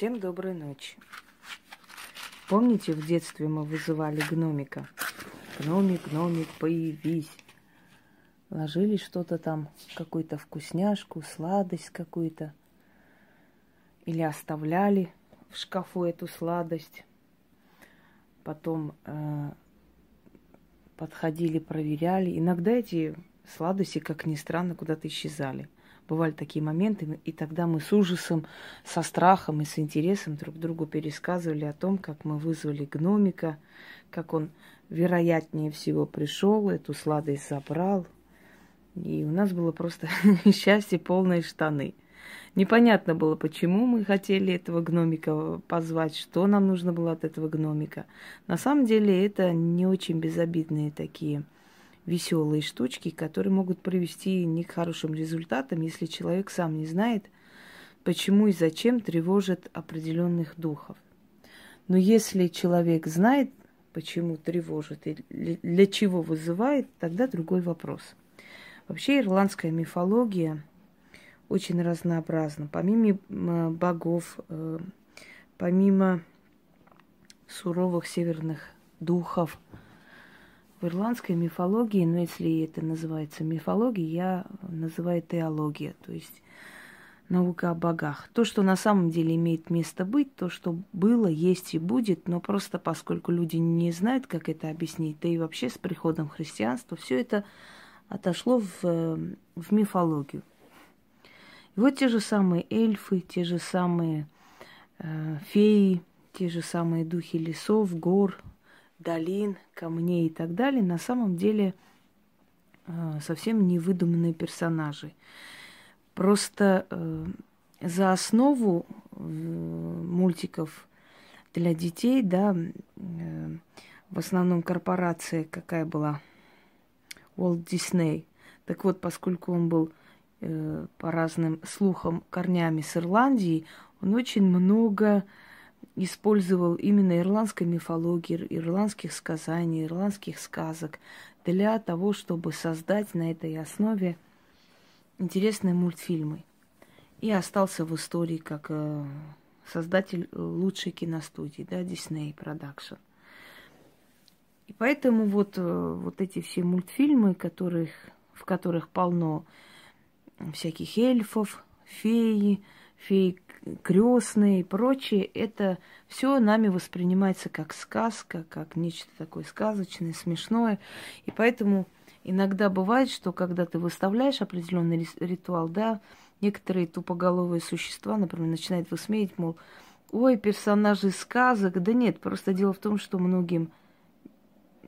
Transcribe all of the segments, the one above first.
Всем доброй ночи. Помните, в детстве мы вызывали гномика? Гномик, гномик, появись. Ложили что-то там, какую-то вкусняшку, сладость какую-то. Или оставляли в шкафу эту сладость. Потом э, подходили, проверяли. Иногда эти сладости, как ни странно, куда-то исчезали – бывали такие моменты, и тогда мы с ужасом, со страхом и с интересом друг другу пересказывали о том, как мы вызвали гномика, как он вероятнее всего пришел, эту сладость забрал. И у нас было просто счастье полные штаны. Непонятно было, почему мы хотели этого гномика позвать, что нам нужно было от этого гномика. На самом деле это не очень безобидные такие веселые штучки, которые могут привести не к хорошим результатам, если человек сам не знает, почему и зачем тревожит определенных духов. Но если человек знает, почему тревожит и для чего вызывает, тогда другой вопрос. Вообще ирландская мифология очень разнообразна. Помимо богов, э, помимо суровых северных духов – в ирландской мифологии, но если это называется мифологией, я называю теология, то есть наука о богах. То, что на самом деле имеет место быть, то, что было, есть и будет, но просто поскольку люди не знают, как это объяснить, да и вообще с приходом христианства, все это отошло в, в мифологию. И вот те же самые эльфы, те же самые э, феи, те же самые духи лесов, гор, долин, камней и так далее, на самом деле э, совсем не выдуманные персонажи. Просто э, за основу э, мультиков для детей, да, в основном корпорация какая была? Walt Disney. Так вот, поскольку он был по разным слухам корнями с Ирландии, он очень много использовал именно ирландской мифологии, ирландских сказаний, ирландских сказок для того, чтобы создать на этой основе интересные мультфильмы. И остался в истории как э, создатель лучшей киностудии, да, Disney Production. И поэтому вот, э, вот эти все мультфильмы, которых, в которых полно всяких эльфов, феи, феи крестные и прочее, это все нами воспринимается как сказка, как нечто такое сказочное, смешное. И поэтому иногда бывает, что когда ты выставляешь определенный ритуал, да, некоторые тупоголовые существа, например, начинают высмеять, мол, ой, персонажи сказок. Да нет, просто дело в том, что многим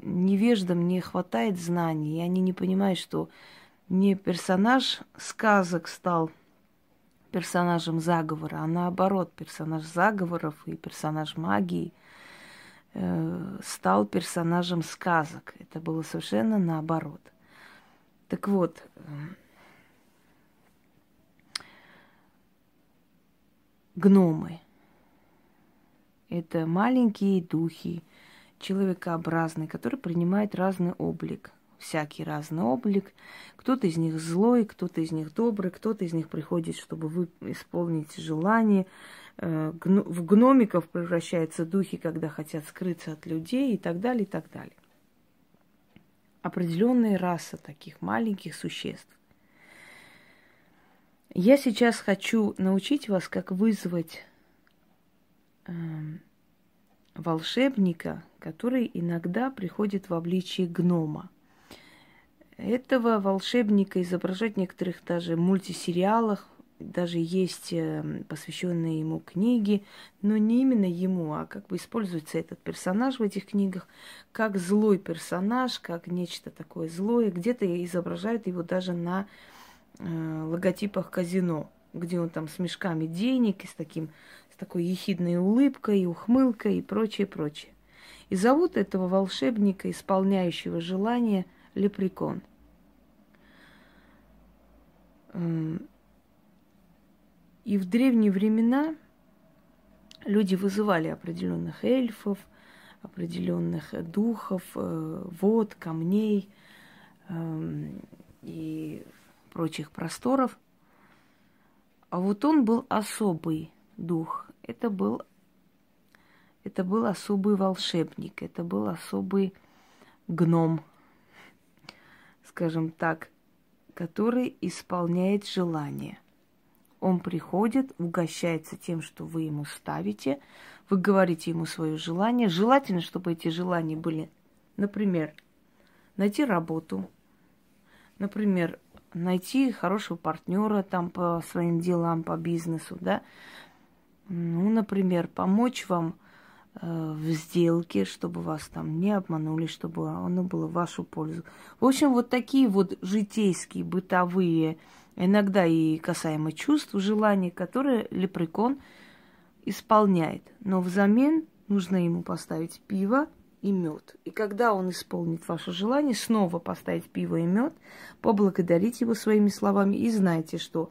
невеждам не хватает знаний, и они не понимают, что не персонаж сказок стал – персонажем заговора, а наоборот, персонаж заговоров и персонаж магии э, стал персонажем сказок. Это было совершенно наоборот. Так вот, э, гномы. Это маленькие духи, человекообразные, которые принимают разный облик – всякий разный облик. Кто-то из них злой, кто-то из них добрый, кто-то из них приходит, чтобы вы исполнить желание. Э, в гномиков превращаются духи, когда хотят скрыться от людей и так далее, и так далее. Определенная раса таких маленьких существ. Я сейчас хочу научить вас, как вызвать э, волшебника, который иногда приходит в обличие гнома. Этого волшебника изображать в некоторых даже мультисериалах, даже есть э, посвященные ему книги, но не именно ему, а как бы используется этот персонаж в этих книгах как злой персонаж, как нечто такое злое. Где-то изображают его даже на э, логотипах казино, где он там с мешками денег и с, таким, с такой ехидной улыбкой, ухмылкой и прочее, прочее. И зовут этого волшебника, исполняющего желание, лепрекон – и в древние времена люди вызывали определенных эльфов, определенных духов, э, вод, камней эм, и прочих просторов. А вот он был особый дух. Это был, это был особый волшебник, это был особый гном, скажем так, который исполняет желание. Он приходит, угощается тем, что вы ему ставите, вы говорите ему свое желание. Желательно, чтобы эти желания были, например, найти работу, например, найти хорошего партнера там по своим делам, по бизнесу, да. Ну, например, помочь вам в сделке, чтобы вас там не обманули, чтобы оно было в вашу пользу. В общем, вот такие вот житейские, бытовые, иногда и касаемо чувств, желаний, которые лепрекон исполняет. Но взамен нужно ему поставить пиво, и мед. И когда он исполнит ваше желание, снова поставить пиво и мед, поблагодарить его своими словами и знайте, что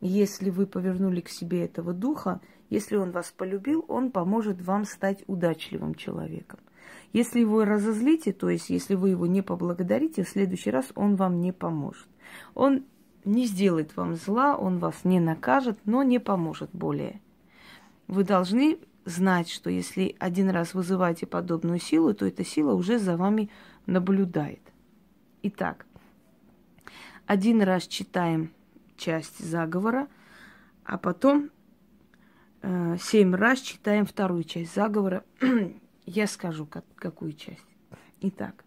если вы повернули к себе этого духа, если он вас полюбил, он поможет вам стать удачливым человеком. Если его разозлите, то есть если вы его не поблагодарите, в следующий раз он вам не поможет. Он не сделает вам зла, он вас не накажет, но не поможет более. Вы должны знать, что если один раз вызываете подобную силу, то эта сила уже за вами наблюдает. Итак, один раз читаем часть заговора, а потом семь раз читаем вторую часть заговора. Я скажу, как, какую часть. Итак,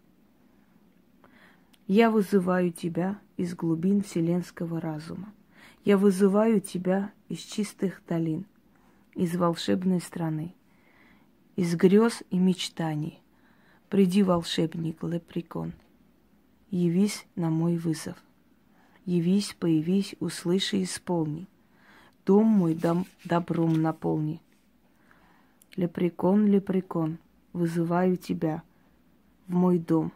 я вызываю тебя из глубин вселенского разума. Я вызываю тебя из чистых долин – из волшебной страны, из грез и мечтаний. Приди, волшебник, лепрекон, явись на мой вызов. Явись, появись, услыши, исполни. Дом мой дом добром наполни. Лепрекон, лепрекон, вызываю тебя в мой дом.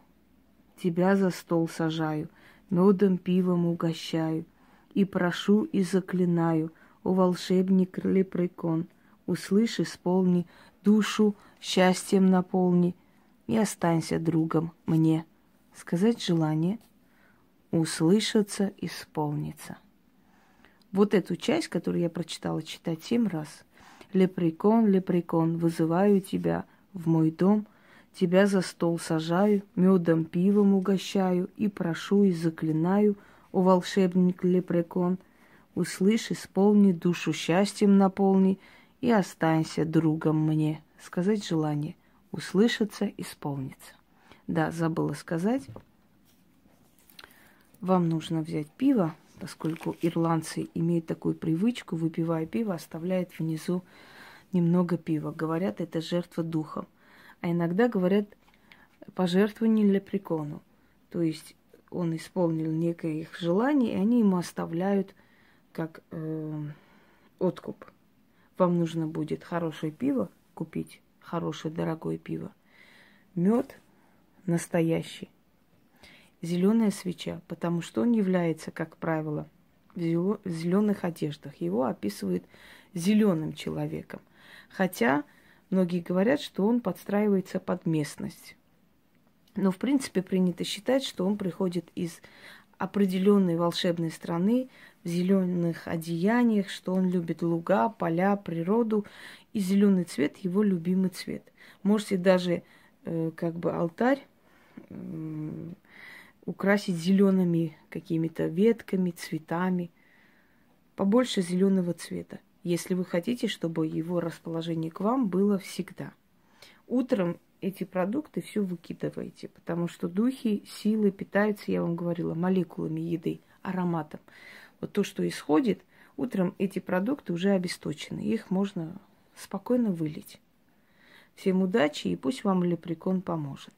Тебя за стол сажаю, медом, пивом угощаю. И прошу, и заклинаю — о волшебник лепрекон, услышь, исполни, душу счастьем наполни и останься другом мне. Сказать желание, услышаться, исполниться. Вот эту часть, которую я прочитала читать семь раз. Лепрекон, лепрекон, вызываю тебя в мой дом, тебя за стол сажаю, медом, пивом угощаю и прошу и заклинаю, о волшебник лепрекон – Услышь, исполни, душу счастьем наполни и останься другом мне. Сказать желание. Услышаться, исполниться. Да, забыла сказать. Вам нужно взять пиво, поскольку ирландцы имеют такую привычку, выпивая пиво, оставляют внизу немного пива. Говорят, это жертва духом. А иногда говорят пожертвование лепрекону. То есть он исполнил некое их желание, и они ему оставляют как э, откуп. Вам нужно будет хорошее пиво купить, хорошее дорогое пиво, мед настоящий, зеленая свеча, потому что он является, как правило, в зеленых одеждах. Его описывают зеленым человеком. Хотя многие говорят, что он подстраивается под местность. Но в принципе принято считать, что он приходит из определенной волшебной страны, в зеленых одеяниях, что он любит луга, поля, природу, и зеленый цвет его любимый цвет. Можете даже э, как бы алтарь украсить зелеными какими-то ветками, цветами, побольше зеленого цвета, если вы хотите, чтобы его расположение к вам было всегда. Утром эти продукты все выкидываете, потому что духи, силы питаются, я вам говорила, молекулами еды, ароматом вот то, что исходит, утром эти продукты уже обесточены. Их можно спокойно вылить. Всем удачи и пусть вам лепрекон поможет.